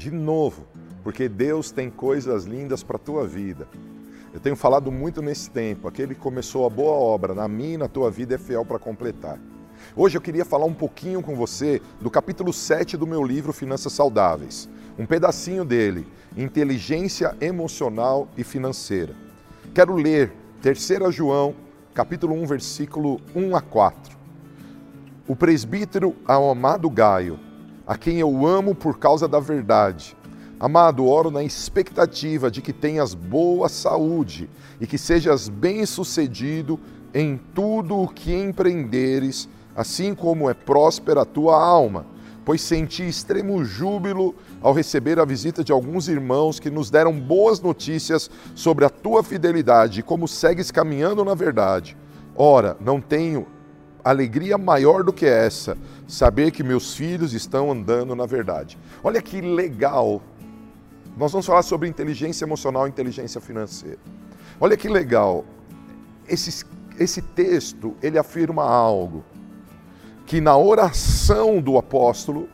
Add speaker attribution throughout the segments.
Speaker 1: de novo, porque Deus tem coisas lindas para a tua vida. Eu tenho falado muito nesse tempo, aquele que começou a boa obra na minha e na tua vida é fiel para completar. Hoje eu queria falar um pouquinho com você do capítulo 7 do meu livro Finanças Saudáveis. Um pedacinho dele, Inteligência Emocional e Financeira. Quero ler 3 João, capítulo 1, versículo 1 a 4. O presbítero ao amado Gaio, a quem eu amo por causa da verdade, Amado, oro na expectativa de que tenhas boa saúde e que sejas bem-sucedido em tudo o que empreenderes, assim como é próspera a tua alma. Pois senti extremo júbilo ao receber a visita de alguns irmãos que nos deram boas notícias sobre a tua fidelidade e como segues caminhando na verdade. Ora, não tenho alegria maior do que essa, saber que meus filhos estão andando na verdade. Olha que legal nós vamos falar sobre inteligência emocional e inteligência financeira. Olha que legal. Esse, esse texto, ele afirma algo. Que na oração do apóstolo,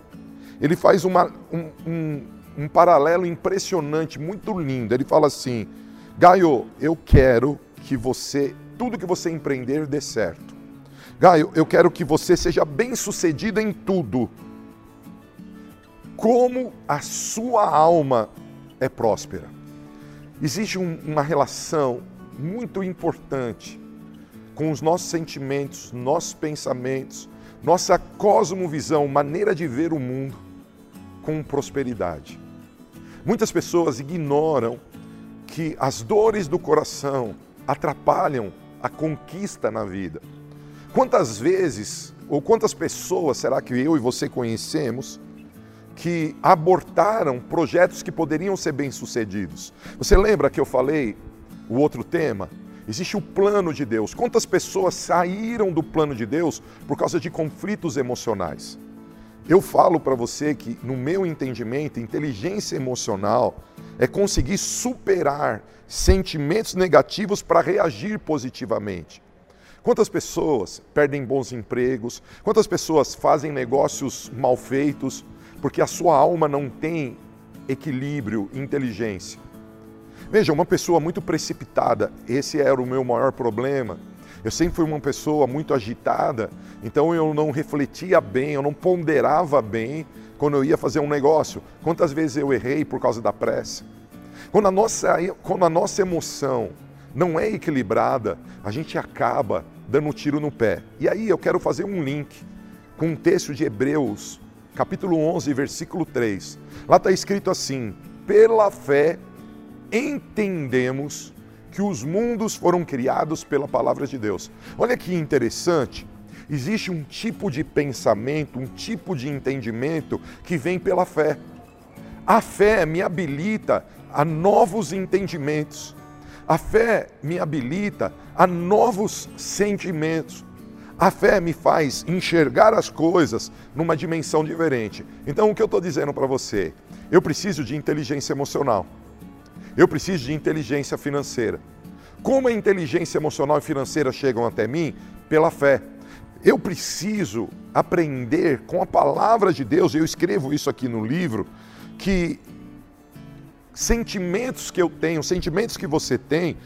Speaker 1: ele faz uma, um, um, um paralelo impressionante, muito lindo. Ele fala assim, Gaio, eu quero que você, tudo que você empreender dê certo. Gaio, eu quero que você seja bem sucedido em tudo. Como a sua alma é próspera. Existe um, uma relação muito importante com os nossos sentimentos, nossos pensamentos, nossa cosmovisão, maneira de ver o mundo com prosperidade. Muitas pessoas ignoram que as dores do coração atrapalham a conquista na vida. Quantas vezes ou quantas pessoas será que eu e você conhecemos que abortaram projetos que poderiam ser bem-sucedidos. Você lembra que eu falei o outro tema? Existe o plano de Deus. Quantas pessoas saíram do plano de Deus por causa de conflitos emocionais? Eu falo para você que, no meu entendimento, inteligência emocional é conseguir superar sentimentos negativos para reagir positivamente. Quantas pessoas perdem bons empregos? Quantas pessoas fazem negócios mal feitos? porque a sua alma não tem equilíbrio inteligência. Veja, uma pessoa muito precipitada, esse era o meu maior problema. Eu sempre fui uma pessoa muito agitada, então eu não refletia bem, eu não ponderava bem quando eu ia fazer um negócio. Quantas vezes eu errei por causa da pressa? Quando a nossa, quando a nossa emoção não é equilibrada, a gente acaba dando um tiro no pé. E aí eu quero fazer um link com um texto de Hebreus capítulo 11, versículo 3. Lá está escrito assim: pela fé entendemos que os mundos foram criados pela palavra de Deus. Olha que interessante. Existe um tipo de pensamento, um tipo de entendimento que vem pela fé. A fé me habilita a novos entendimentos. A fé me habilita a novos sentimentos. A fé me faz enxergar as coisas numa dimensão diferente. Então, o que eu estou dizendo para você? Eu preciso de inteligência emocional. Eu preciso de inteligência financeira. Como a inteligência emocional e financeira chegam até mim? Pela fé. Eu preciso aprender com a palavra de Deus, eu escrevo isso aqui no livro, que sentimentos que eu tenho, sentimentos que você tem,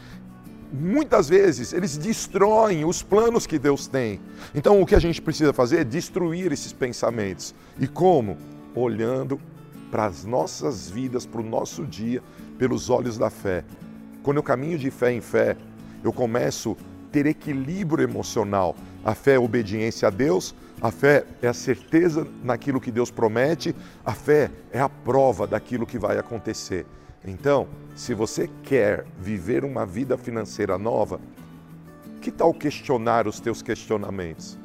Speaker 1: muitas vezes eles destroem os planos que Deus tem. Então o que a gente precisa fazer é destruir esses pensamentos. E como? Olhando para as nossas vidas, para o nosso dia, pelos olhos da fé. Quando eu caminho de fé em fé, eu começo a ter equilíbrio emocional. A fé é a obediência a Deus, a fé é a certeza naquilo que Deus promete, a fé é a prova daquilo que vai acontecer. Então, se você quer viver uma vida financeira nova, que tal questionar os teus questionamentos?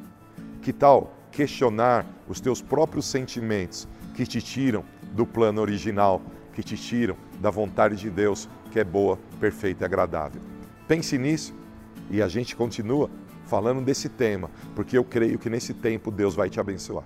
Speaker 1: Que tal questionar os teus próprios sentimentos que te tiram do plano original, que te tiram da vontade de Deus, que é boa, perfeita e agradável? Pense nisso e a gente continua falando desse tema, porque eu creio que nesse tempo Deus vai te abençoar.